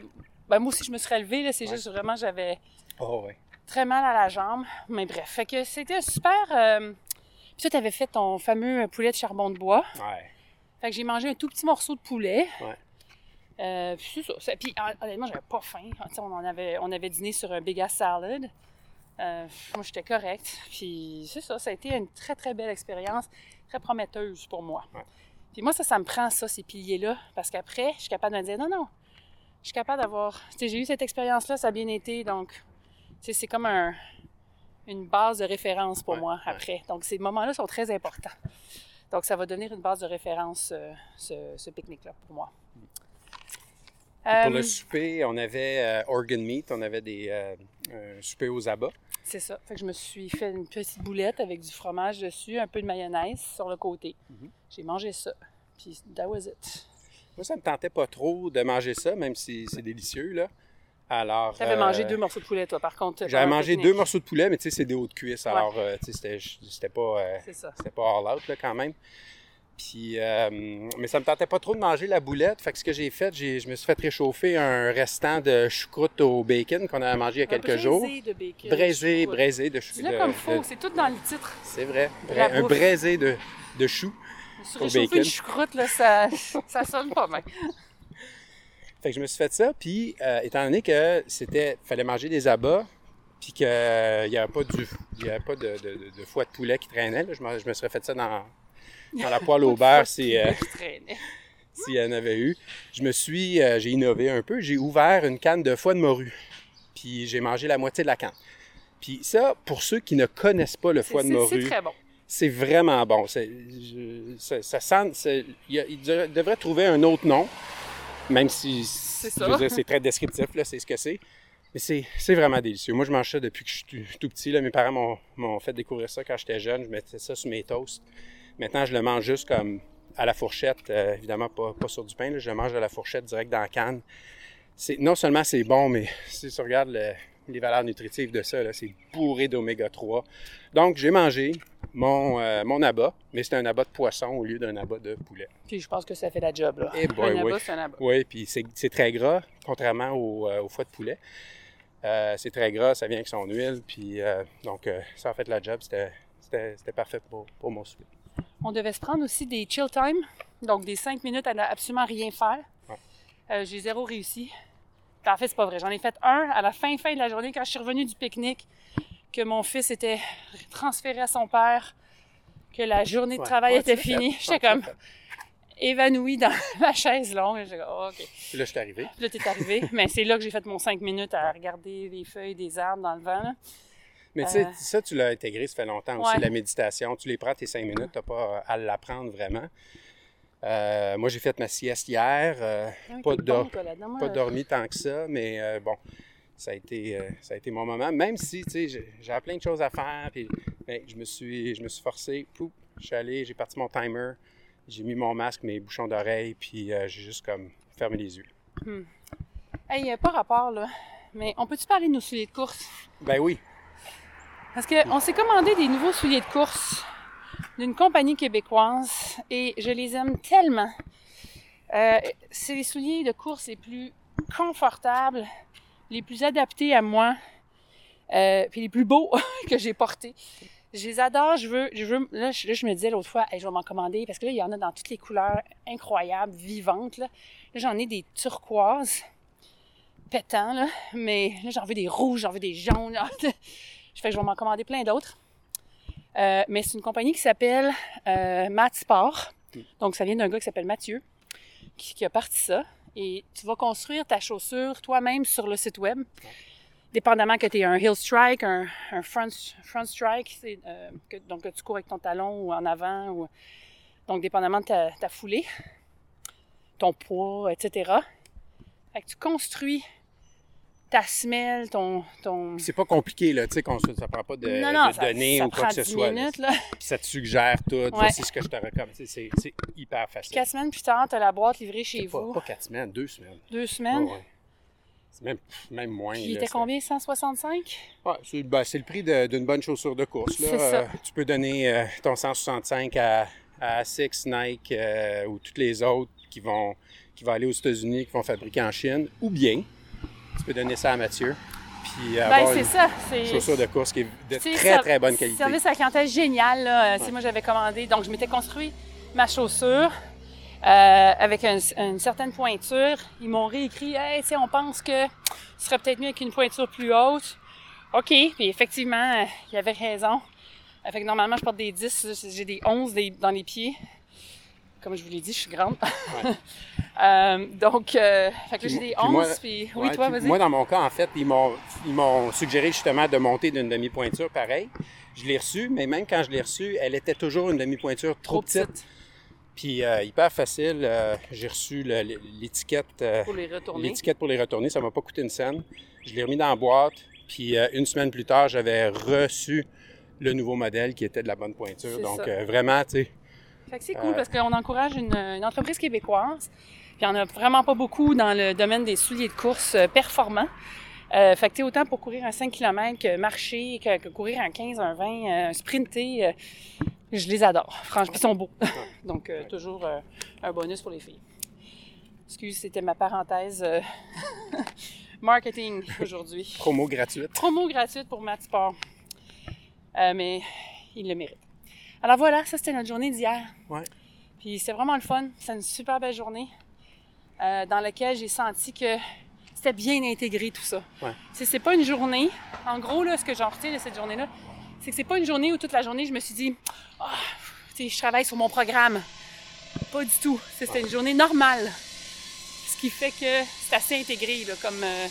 ben, moi aussi, je me serais levée. Là, c'est Ouais. juste vraiment, j'avais Oh, ouais. Très mal à la jambe. Mais bref, fait que c'était un super. euh, Puis toi, t'avais fait ton fameux poulet de charbon de bois. Ouais. Fait que j'ai mangé un tout petit morceau de poulet. Ouais. Euh, puis c'est ça. Ça- Puis hon- honnêtement, j'avais pas faim. On, en avait, on avait dîné sur un big ass salad. Euh, moi, j'étais correcte. Puis c'est ça, ça a été une très, très belle expérience, très prometteuse pour moi. Ouais. Puis moi, ça, ça me prend ça, ces piliers-là, parce qu'après, je suis capable de me dire non, non, je suis capable d'avoir. Tu sais, j'ai eu cette expérience-là, ça a bien été, donc, c'est comme un, une base de référence pour Ouais, moi ouais. après. Donc, ces moments-là sont très importants. Donc, ça va devenir une base de référence, euh, ce, ce pique-nique-là, pour moi. Pour Euh, le souper, on avait euh, organ meat, on avait des euh, un souper aux abats. C'est ça. Fait que je me suis fait une petite boulette avec du fromage dessus, un peu de mayonnaise sur le côté. Mhm. J'ai mangé ça. Puis, that was it. Moi, ça me tentait pas trop de manger ça, même si c'est délicieux, là. Alors. Tu avais euh, mangé deux morceaux de poulet, toi, par contre. J'avais mangé deux morceaux de poulet, mais tu sais, c'est des hauts de cuisse. Alors, euh, tu sais, c'était- pas. euh, C'est ça. C'était pas all out, là, quand même. Puis, mais ça me tentait pas trop de manger la boulette. Fait que ce que j'ai fait, je me suis fait réchauffer un restant de choucroute au bacon qu'on avait mangé il y a quelques jours. braisé de bacon. Braisé, choucroute. braisé de chou. Dis-le de- comme de- faux, c'est tout dans le titre. C'est vrai. Un braisé de, de chou. Je me suis Au réchauffé bacon. une choucroute, là, ça, ça sonne pas mal. Fait que je me suis fait ça. Puis, euh, étant donné que c'était, fallait manger des abats, puis qu'il n'y avait pas, du, il y avait pas de, de- de- de foie de poulet qui traînait, là, je, me, je me serais fait ça dans, dans la poêle au beurre si, euh, s'il y en avait eu. Je me suis, euh, j'ai innové un peu, j'ai ouvert une canne de foie de morue. Puis j'ai mangé la moitié de la canne. Puis ça, pour ceux qui ne connaissent pas le foie de morue, C'est très bon. c'est vraiment bon. C'est- je- ça, ça sent, c'est- il, a- devrait trouver un autre nom, même si C'est très descriptif, c'est ce que c'est. Mais c'est, vraiment délicieux. Moi, je mange ça depuis que je suis tout, petit. Là. Mes parents m'ont, fait découvrir ça quand j'étais jeune. Je mettais ça sur mes toasts. Maintenant, je le mange juste comme à la fourchette. euh, évidemment, pas, pas sur du pain. là. Je le mange à la fourchette direct dans la canne. C'est, non seulement c'est bon, mais si tu regardes le, les valeurs nutritives de ça. C'est bourré d'oméga 3. Donc, j'ai mangé mon, euh, mon abat, mais c'est un abat de poisson au lieu d'un abat de poulet. Puis je pense que ça fait la job, là. Eh boy, un oui. abat, c'est un abat. Oui, puis c'est très gras, contrairement au, euh, au foie de poulet. Euh, c'est très gras, ça vient avec son huile, puis donc ça a fait la job, c'était- c'était c'était parfait pour, pour mon souper. On devait se prendre aussi des chill time, donc des cinq minutes à absolument rien faire. Ouais. J'ai zéro réussi. En fait, c'est pas vrai. J'en ai fait un à la fin, fin de la journée, quand je suis revenue du pique-nique, que mon fils était transféré à son père, que la journée de travail Ouais, était finie. J'étais comme évanouie dans ma chaise longue. J'étais comme, oh, OK. Puis là, je suis arrivé. Puis là, t'es arrivé. Mais c'est là que j'ai fait mon cinq minutes à regarder les feuilles des arbres dans le vent. là. Mais tu sais, Euh. ça, tu l'as intégré, ça fait longtemps aussi, Ouais. la méditation. Tu les prends tes cinq minutes, tu n'as pas à l'apprendre vraiment. Euh, moi, j'ai fait ma sieste hier. euh, Ah, pas, dor- bon, euh, dormi tant que ça, mais euh, bon, ça a, été, ça a été mon moment. Même si, tu sais, j'avais plein de choses à faire, puis ben, je, me suis, je me suis forcé. Poup, je suis allé, j'ai parti mon timer, j'ai mis mon masque, mes bouchons d'oreille, puis j'ai juste comme fermé les yeux. Hey, euh, pas rapport, là. Mais on peut-tu parler de nos souliers de course? Ben oui, Parce qu'on s'est commandé des nouveaux souliers de course d'une compagnie québécoise et je les aime tellement. Euh, c'est les souliers de course les plus confortables, les plus adaptés à moi, euh, puis les plus beaux que j'ai portés. Je les adore, je veux, je veux là, je, me disais l'autre fois, je vais m'en commander parce que là, il y en a dans toutes les couleurs incroyables, vivantes. Là, j'en ai des turquoises, pétants, mais là, j'en veux des rouges, j'en veux des jaunes. Je fais je vais m'en commander plein d'autres. Euh, mais c'est une compagnie qui s'appelle euh, Matt Sport. Donc, ça vient d'un gars qui s'appelle Mathieu, qui, qui a parti ça. Et tu vas construire ta chaussure toi-même sur le site web. Dépendamment que tu aies un heel strike, un, un front, front strike, euh, que- donc que tu cours avec ton talon ou en avant. Ou, donc, dépendamment de ta, ta foulée, ton poids, etc. Fait que tu construis ta semelle, ton, ton, c'est pas compliqué, là, tu sais, qu'on ça prend pas de, non, non, de ça, données ça ou quoi que ce 10 soit. minutes, là. Puis ça te suggère tout, Ouais. voici ce que je te recommande. C'est c'est hyper facile. Quatre semaines plus tard, tu as la boîte livrée chez C'est pas, vous. pas quatre semaines, deux semaines. Deux semaines? Ouais, ouais. C'est même, même moins. Puis il était c'est- combien? 165? Ouais, c'est ben, c'est le prix d'une bonne chaussure de course. là. C'est ça. Euh, tu peux donner euh, ton 165 à, à Six, Nike euh, ou toutes les autres qui vont, qui vont aller aux États-Unis, qui vont fabriquer en Chine. Ou bien, tu peux donner ça à Mathieu. Puis Ben, avoir c'est une ça. Chaussure de course qui est de très, très bonne qualité. Service à la clientèle génial. Là. Euh, Moi, j'avais commandé. Donc, je m'étais construit ma chaussure euh, avec un- une certaine pointure. Ils m'ont réécrit Hey, tu sais, on pense que ce serait peut-être mieux avec une pointure plus haute. OK. Puis, effectivement, euh, il avait raison. Euh, Fait que normalement, je porte des 10. là, J'ai des 11 des- dans les pieds. Comme je vous l'ai dit, je suis grande. Euh, donc, euh, fait que là, Puis j'ai des puis 11. moi- Puis, Ouais, oui, toi, vas-y. Moi, dans mon cas, en fait, ils m'ont, ils m'ont suggéré justement de monter d'une demi-pointure pareil. Je l'ai reçue, mais même quand je l'ai reçue, elle était toujours une demi-pointure trop, Trop petite. petite Puis euh, hyper facile. j'ai reçu le- l'étiquette. pour les retourner. l'étiquette pour les retourner, ça m'a pas coûté une scène. Je l'ai remis dans la boîte, puis une semaine plus tard, j'avais reçu le nouveau modèle qui était de la bonne pointure. C'est Donc vraiment, tu sais, Fait que c'est cool parce qu'on encourage une, une entreprise québécoise. Puis il n'y en a vraiment pas beaucoup dans le domaine des souliers de course euh, performants. Euh, fait que autant pour courir un 5 km que marcher, que, que courir un 15, un 20, euh, un sprinter, euh, je les adore. Franchement, ils sont beaux. Donc, euh, toujours un bonus pour les filles. Excuse, c'était ma parenthèse marketing aujourd'hui. promo gratuite. Promo gratuite pour Matt Sport. Euh, mais il le mérite. Alors voilà, ça c'était notre journée d'hier. Ouais. Puis c'est vraiment le fun. C'est une super belle journée euh, dans laquelle j'ai senti que c'était bien intégré tout ça. Ouais. C'est pas une journée. En gros, là, ce que j'en retiens de cette journée-là, c'est que c'est pas une journée où toute la journée je me suis dit, ah, sais, je travaille sur mon programme. Pas du tout. C'était une journée normale. Ce qui fait que c'est assez intégré là, comme, euh,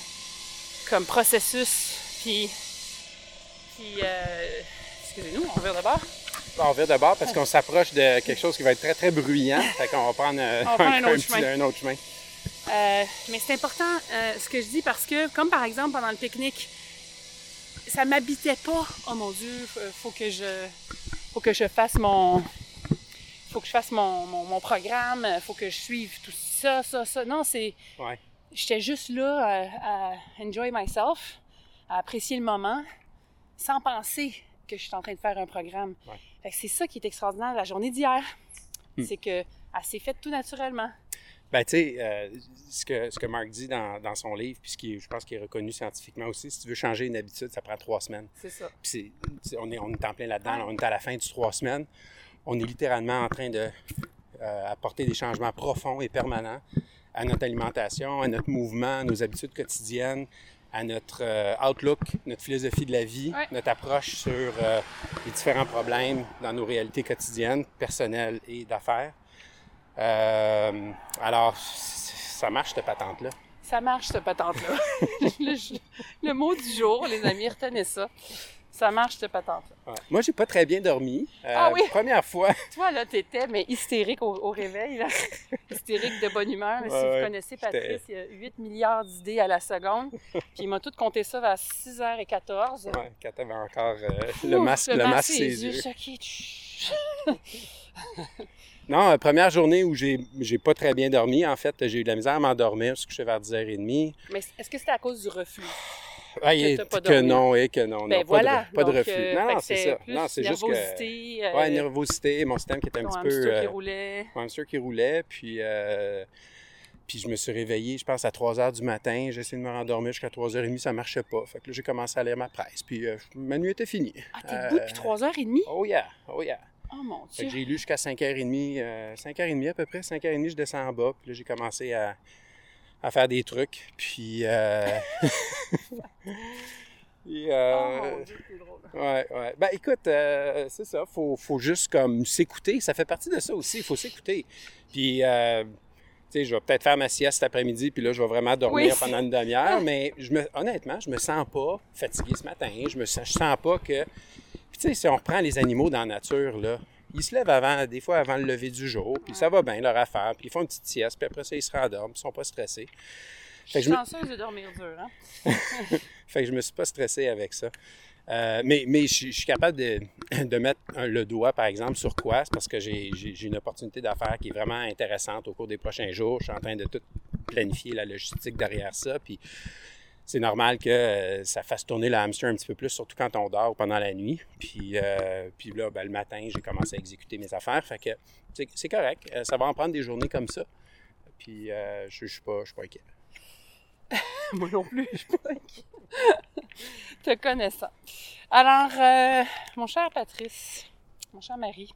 comme processus. Puis, puis euh, excusez-nous, on revient d'abord. On vient d'abord parce qu'on s'approche de quelque chose qui va être très, très bruyant. Fait qu'on va prendre, euh, On va prendre un autre petit- chemin. un autre chemin. Euh, mais c'est important euh, ce que je dis parce que, comme par exemple pendant le pique-nique, ça m'habitait pas. Oh mon Dieu, faut- faut que je, faut que je fasse mon, faut que je fasse mon, mon, mon programme, faut que je suive tout ça, ça, ça. Non, c'est, Ouais. j'étais juste là à, à enjoy myself, à apprécier le moment sans penser que je suis en train de faire un programme. Ouais. C'est ça qui est extraordinaire la journée d'hier. Hmm. C'est que elle s'est faite tout naturellement. Ben, tu sais, euh, ce, que, ce que Marc dit dans, dans son livre, puis ce qui est- je pense qu'il est reconnu scientifiquement aussi, si tu veux changer une habitude, ça prend trois semaines. C'est ça. Puis on, est, on est en plein là-dedans, là, on est à la fin du trois semaines. On est littéralement en train de euh, apporter des changements profonds et permanents à notre alimentation, à notre mouvement, à nos habitudes quotidiennes, à notre euh, outlook, notre philosophie de la vie, Ouais. notre approche sur euh, les différents problèmes dans nos réalités quotidiennes, personnelles et d'affaires. Euh, alors, ça marche cette patente-là? Ça marche, cette patente-là. le, le mot du jour, les amis, retenez ça. Ça marche, cette patente-là. Ouais. Moi, j'ai pas très bien dormi. Euh, Ah oui? Première fois. Toi, là, t'étais, mais hystérique au, au réveil, là. hystérique de bonne humeur. Mais si Ouais, vous connaissez Patrice, il y a 8 milliards d'idées à la seconde. Puis il m'a tout compté ça vers 6h14. Ouais, quand t'avais encore euh, le masque, le masque ses yeux. Tch. Non, euh, première journée où j'ai j'ai pas très bien dormi. En fait, j'ai eu de la misère à m'endormir. Je suis couché vers 10h30. Mais est-ce que c'était à cause du reflux? Ah, Que pas non, et que non. Ben non, voilà. Pas de, pas de Donc, reflux. non, fait non, que c'est ça. plus Non, c'est juste que. nervosité, euh, Ouais, nervosité, mon système qui était un petit hamster peu. qui euh, roulait. mon hamster qui roulait. Puis, euh, puis je me suis réveillé, je pense, à 3 h du matin. J'ai essayé de me rendormir jusqu'à 3h30, ça marchait pas. Fait que là, j'ai commencé à lire ma presse. Puis euh, ma nuit était finie. Ah, t'es Euh, debout depuis 3h30? Oh yeah, oh yeah. Oh mon Fait Dieu. que j'ai lu jusqu'à 5h30, euh, 5h30 à peu près, 5h30, je descends en bas, puis là j'ai commencé à, à faire des trucs, puis... Euh... Et, euh, Oh mon Dieu, c'est drôle. ouais, ouais. Ben écoute, euh, c'est ça, faut, faut juste comme s'écouter, ça fait partie de ça aussi, il faut s'écouter. Puis, euh, tu sais, je vais peut-être faire ma sieste cet après-midi, puis là je vais vraiment dormir Oui. pendant une demi-heure, mais je me, honnêtement, je me sens pas fatigué ce matin, je me sens, je sens pas que... Puis tu sais, si on reprend les animaux dans la nature, là, ils se lèvent avant, des fois avant le lever du jour, puis ça va bien leur affaire, puis ils font une petite sieste, puis après ça, ils se rendorment, ils sont pas stressés. Je Fait suis me- chanceuse de dormir dur, hein? Fait que je me suis pas stressé avec ça. Euh, mais mais je, je suis capable de, de mettre un- le doigt, par exemple, sur quoi? C'est parce que j'ai une opportunité d'affaires qui est vraiment intéressante au cours des prochains jours. Je suis en train de tout planifier la logistique derrière ça. Puis c'est normal que euh, ça fasse tourner le hamster un petit peu plus, surtout quand on dort pendant la nuit. Puis, euh, puis là, ben, le matin, j'ai commencé à exécuter mes affaires. Fait que c'est correct. Euh, Ça va en prendre des journées comme ça. Puis je ne suis pas, je suis pas inquiet. Moi non plus, je suis pas inquiète. Te connaissant. Alors, mon cher Patrice, mon cher Marie,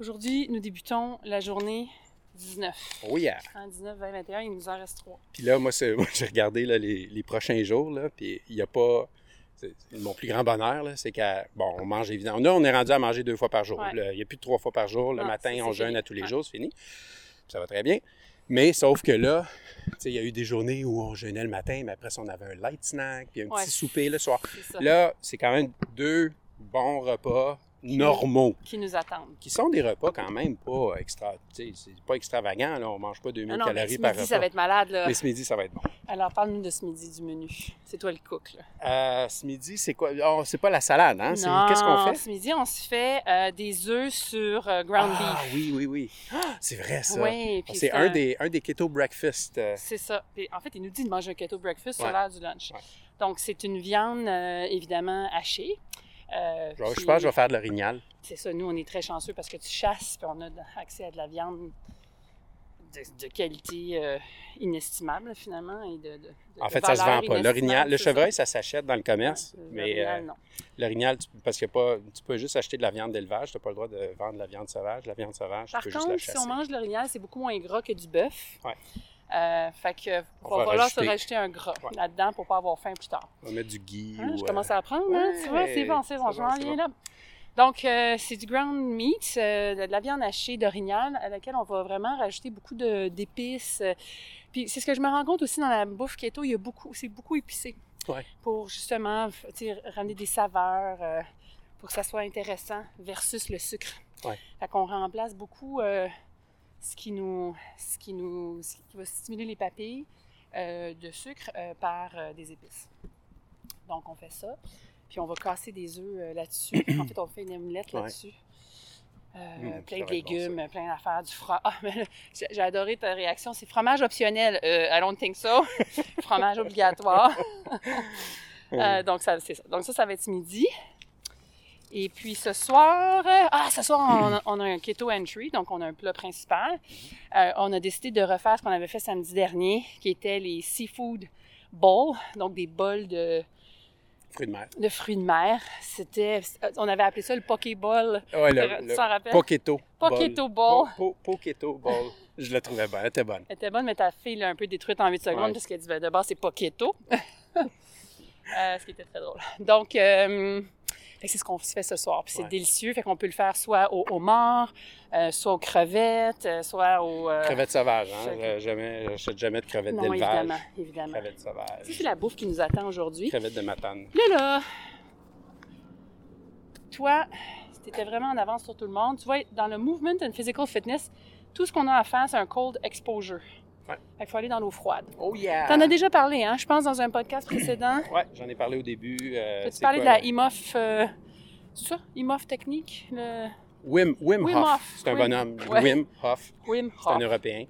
aujourd'hui, nous débutons la journée 19. Oh yeah! En 19, 20, 21, il nous en reste trois. Puis là, moi, j'ai regardé là, les, les prochains jours, là, puis il n'y a pas... Mon plus grand bonheur, c'est qu'à... Bon, on mange évidemment... Là, on est rendu à manger deux fois par jour. Ouais. Il n'y a plus de trois fois par jour. Le Non, matin, on jeûne fini. à tous les Ouais. jours, c'est fini. Ça va très bien. Mais sauf que là, il y a eu des journées où on jeûnait le matin, mais après ça, on avait un light snack, puis un Ouais. petit souper le soir. Là, c'est quand même deux bons repas normaux, Qui nous attendent. qui sont des repas quand même pas extra... C'est pas extravagant, là. On mange pas 2000 Ah non, mais calories ce par midi, repas. ça va être malade, là. Mais ce midi, ça va être bon. Alors, parle-nous de ce midi, du menu. C'est toi le cook, là. Euh, ce midi, c'est quoi? Oh, c'est pas la salade, hein? Qu'est-ce qu'on fait? ce midi, on se fait euh, des œufs sur euh, ground ah, beef. oui, oui, oui. Ah, c'est vrai, ça. Oui, c'est un des, un des keto breakfast. C'est ça. Puis, en fait, il nous dit de manger un keto breakfast sur Ouais. l'heure du lunch. Ouais. Donc, c'est une viande, évidemment, hachée. Euh, je, je pense que je vais faire de l'orignal. C'est ça, nous, on est très chanceux parce que tu chasses, puis on a accès à de la viande de, de qualité euh, inestimable, finalement. Et de, En fait, ça se vend pas. L'orignal, le ça. chevreuil, ça s'achète dans le commerce. Ouais, mais l'orignal, euh, non. l'orignal, parce que pas, tu peux juste acheter de la viande d'élevage. Tu n'as pas le droit de vendre de la viande sauvage. La viande sauvage, Par tu peux juste la contre, si chasser. on mange de l'orignal, c'est beaucoup moins gras que du bœuf. Ouais. Euh, fait que On va falloir se rajouter. un gras Ouais. là-dedans pour pas avoir faim plus tard. On va mettre du ghee. Hein, ou, je euh, commence à apprendre, hein? Tu vois, c'est bon, c'est bon, je m'en viens là. Donc, euh, c'est du ground meat, euh, de la viande hachée d'orignal à laquelle on va vraiment rajouter beaucoup d'épices. euh. Puis c'est ce que je me rends compte aussi dans la bouffe keto, il y a beaucoup, c'est beaucoup épicé. Ouais. Pour justement, ramener des saveurs, euh, pour que ça soit intéressant versus le sucre. Fait qu'on remplace beaucoup euh, ce qui nous, ce qui nous, ce qui va stimuler les papilles euh, de sucre euh, par euh, des épices. Donc on fait ça. Puis on va casser des œufs là-dessus. en fait, on fait une omelette Ouais. là-dessus. Mmh, plein de être bon, légumes, plein d'affaires, du fromage. Ah, j'ai adoré ta réaction. C'est fromage optionnel. I don't think so. fromage obligatoire. Donc, ça, ça. Donc, ça, ça va être midi. Et puis ce soir, euh, ah, ce soir, on a, on a un keto entry, donc on a un plat principal. Euh, on a décidé de refaire ce qu'on avait fait samedi dernier, qui était les seafood bowls, donc des bols de, Fruits de mer. de fruits de mer. C'était, on avait appelé ça le pokéball. Ouais, le, Tu le t'en rappelles? Poketo. Poketo. Po- po- Poketo Bowl. Je la trouvais bonne. Elle était bonne. Elle était bonne, mais ta fille l'a un peu détruite en 8 secondes Ouais. parce qu'elle dit ben, de base c'est pas keto. Euh, ce qui était très drôle. Donc, euh, c'est ce qu'on se fait ce soir. Puis c'est Ouais. délicieux. Fait qu'on peut le faire soit au homard, euh, soit aux crevettes, euh, soit au. euh, Crevettes sauvages, hein? je- Euh, Jamais, j'achète jamais de crevettes d'élevage. évidemment, évidemment. Crevettes sauvages. c'est la bouffe qui nous attend aujourd'hui. Crevettes de matane. Là, là, toi, t'étais vraiment en avance sur tout le monde. Tu vois, dans le movement and physical fitness, tout ce qu'on a à faire, c'est un cold exposure. Ouais. Fait qu'il faut aller dans l'eau froide. Oh yeah! T'en as déjà parlé, hein? Je pense dans un podcast précédent. Ouais, j'en ai parlé au début. Euh, c'est parler de la IMOF, euh, c'est ça? IMOF technique? Le Wim, Wim, Wim Hof. Hof. C'est un Wim- bonhomme. Ouais. Wim Hof. Wim C'est un Hof. Européen.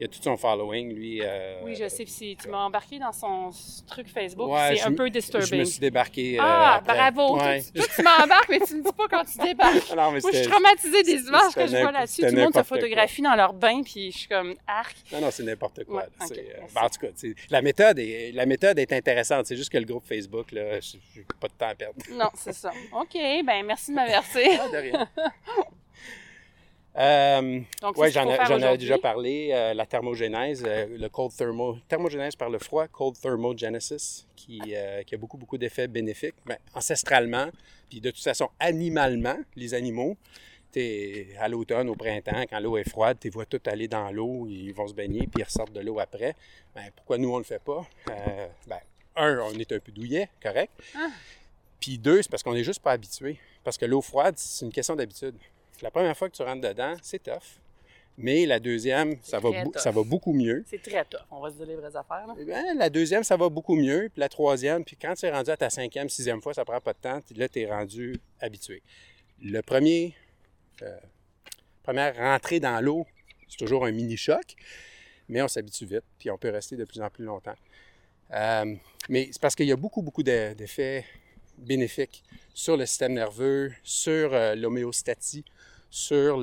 Il a tout son following, lui. euh, Oui, je sais. Si tu m'as embarqué dans son truc Facebook, Ouais, c'est je un peu Je disturbing. me suis débarqué. euh, Ah, après. bravo! Ouais. Toi, tu- tu m'embarques, mais tu me dis pas quand tu débarques. Non, mais Moi, je suis traumatisée des images que je vois là-dessus. Tout le monde se quoi. photographie dans leur bain, puis je suis comme arc. Non, non, c'est n'importe quoi. Ouais, euh, ben, en tout cas, la méthode, est, la méthode est intéressante. C'est juste que le groupe Facebook, là, j'ai pas de temps à perdre. Non, c'est ça. OK, ben merci de m'avertir. Ah, de rien. Euh, oui, j'en ai- déjà parlé. euh, la thermogénèse, euh, le cold thermo, thermogénèse par le froid, cold thermogenesis, qui, qui a beaucoup, beaucoup d'effets bénéfiques. Ben, ancestralement, puis de toute façon, animalement, les animaux, à l'automne, au printemps, quand l'eau est froide, tu vois tous aller dans l'eau, ils vont se baigner, puis ils ressortent de l'eau après. Ben, pourquoi nous, on le fait pas? Ben, un, on est un peu douillet, correct. Ah. Puis deux, c'est parce qu'on n'est juste pas habitué. Parce que l'eau froide, c'est une question d'habitude. La première fois que tu rentres dedans, c'est tough. Mais la deuxième, ça va, très bou- tough. ça va beaucoup mieux. C'est très tough. On va se dire les vraies affaires. Là. Eh bien, la deuxième, ça va beaucoup mieux. Puis la troisième, puis quand tu es rendu à ta cinquième, sixième fois, ça prend pas de temps. Puis là, tu es rendu habitué. Le premier, euh, première rentrée dans l'eau, c'est toujours un mini-choc, mais on s'habitue vite, puis on peut rester de plus en plus longtemps. Euh, mais c'est parce qu'il y a beaucoup, beaucoup de- d'effets bénéfiques sur le système nerveux, sur euh, l'homéostatie, sur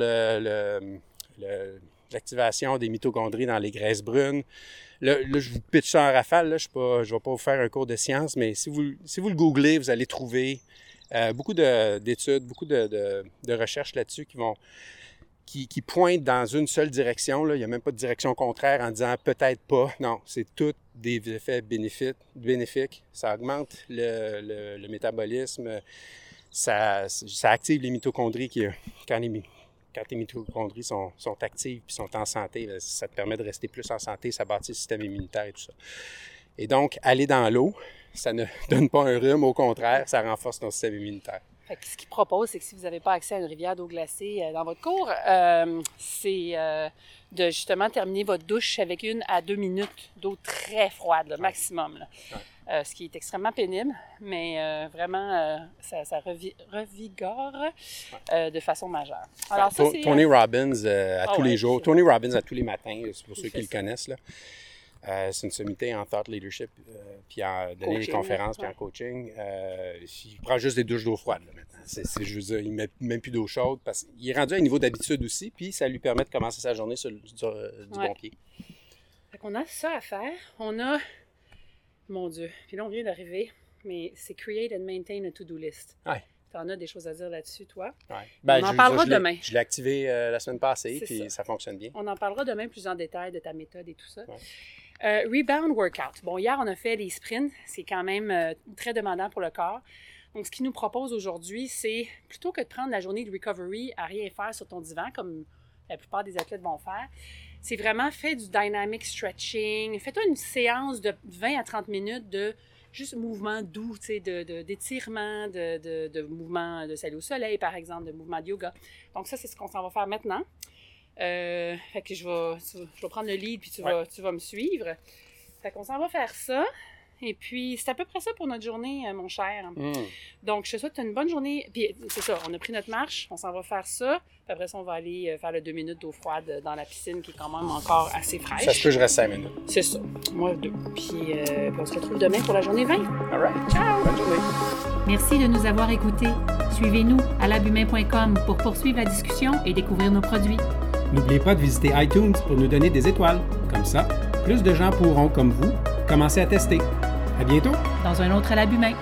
l'activation des mitochondries dans les graisses brunes. Là, je vous pitch ça en rafale, là, je ne vais pas vous faire un cours de science, mais si vous, si vous le googlez, vous allez trouver euh, beaucoup de- d'études, beaucoup de, recherches là-dessus qui vont qui, pointent dans une seule direction. Là. Il n'y a même pas de direction contraire en disant peut-être pas. Non, c'est tous des effets bénéfiques. Ça augmente le métabolisme, ça, ça active les mitochondries qui, quand les, quand tes mitochondries sont, sont actives et sont en santé, ben, ça te permet de rester plus en santé, ça bâtit le système immunitaire et tout ça. Et donc, aller dans l'eau, ça ne donne pas un rhume, au contraire, ça renforce ton système immunitaire. Fait que ce qu'il propose, c'est que si vous n'avez pas accès à une rivière d'eau glacée euh, dans votre cours, euh, c'est euh, de justement terminer votre douche avec une à deux minutes d'eau très froide, le maximum. là. Ouais. Euh, ce qui est extrêmement pénible, mais euh, vraiment, euh, ça, ça revi- revigore de façon majeure. Alors, ça. Tony Robbins à Ah tous ouais, les jours. Tony Robbins à tous les matins, c'est pour ceux qui le connaissent. Là. C'est une sommité en thought leadership, puis en donner des conférences, puis en coaching. Il prend juste des douches d'eau froide là, maintenant. C'est- je veux dire, il ne met même plus d'eau chaude parce qu'il est rendu à un niveau d'habitude aussi, puis ça lui permet de commencer sa journée sur, du Ouais. bon pied. Fait qu'on a ça à faire. On a. Mon Dieu. Puis là, on vient d'arriver, mais c'est create and maintain a to-do list. Ouais. T'en as des choses à dire là-dessus, toi? Ouais. Ben, On en je- parlera je demain. Je l'ai activé euh, la semaine passée, puis ça. ça. fonctionne bien. On en parlera demain plus en détail de ta méthode et tout ça. Ouais. Euh, rebound workout. Bon, hier, on a fait les sprints. C'est quand même euh, très demandant pour le corps. Donc, ce qu'il nous propose aujourd'hui, c'est plutôt que de prendre la journée de recovery à rien faire sur ton divan, comme la plupart des athlètes vont faire, c'est vraiment fait du dynamic stretching. Fais-toi une séance de 20 à 30 minutes de juste mouvement doux, tu sais, de, de- d'étirement, de, de, de mouvement de salut au soleil, par exemple, de mouvement de yoga. Donc, ça, c'est ce qu'on s'en va faire maintenant. Euh, fait que vais, je vais prendre le lead puis tu, vas, tu vas me suivre. Fait qu'on s'en va faire ça. Et puis, c'est à peu près ça pour notre journée, euh, mon cher. Hum. Donc, je te souhaite une bonne journée. Puis, c'est ça, on a pris notre marche, on s'en va faire ça. Puis après ça, on va aller euh, faire le deux minutes d'eau froide dans la piscine qui est quand même encore assez fraîche. Ça se peut, je reste cinq minutes. C'est ça. Moi, deux. Puis, euh, puis on se retrouve demain pour la journée 20. All right. Ciao! Bonne journée. Merci de nous avoir écoutés. Suivez-nous à labumain.com pour poursuivre la discussion et découvrir nos produits. N'oubliez pas de visiter iTunes pour nous donner des étoiles. Comme ça, plus de gens pourront, comme vous, commencer à tester. À bientôt! Dans un autre à.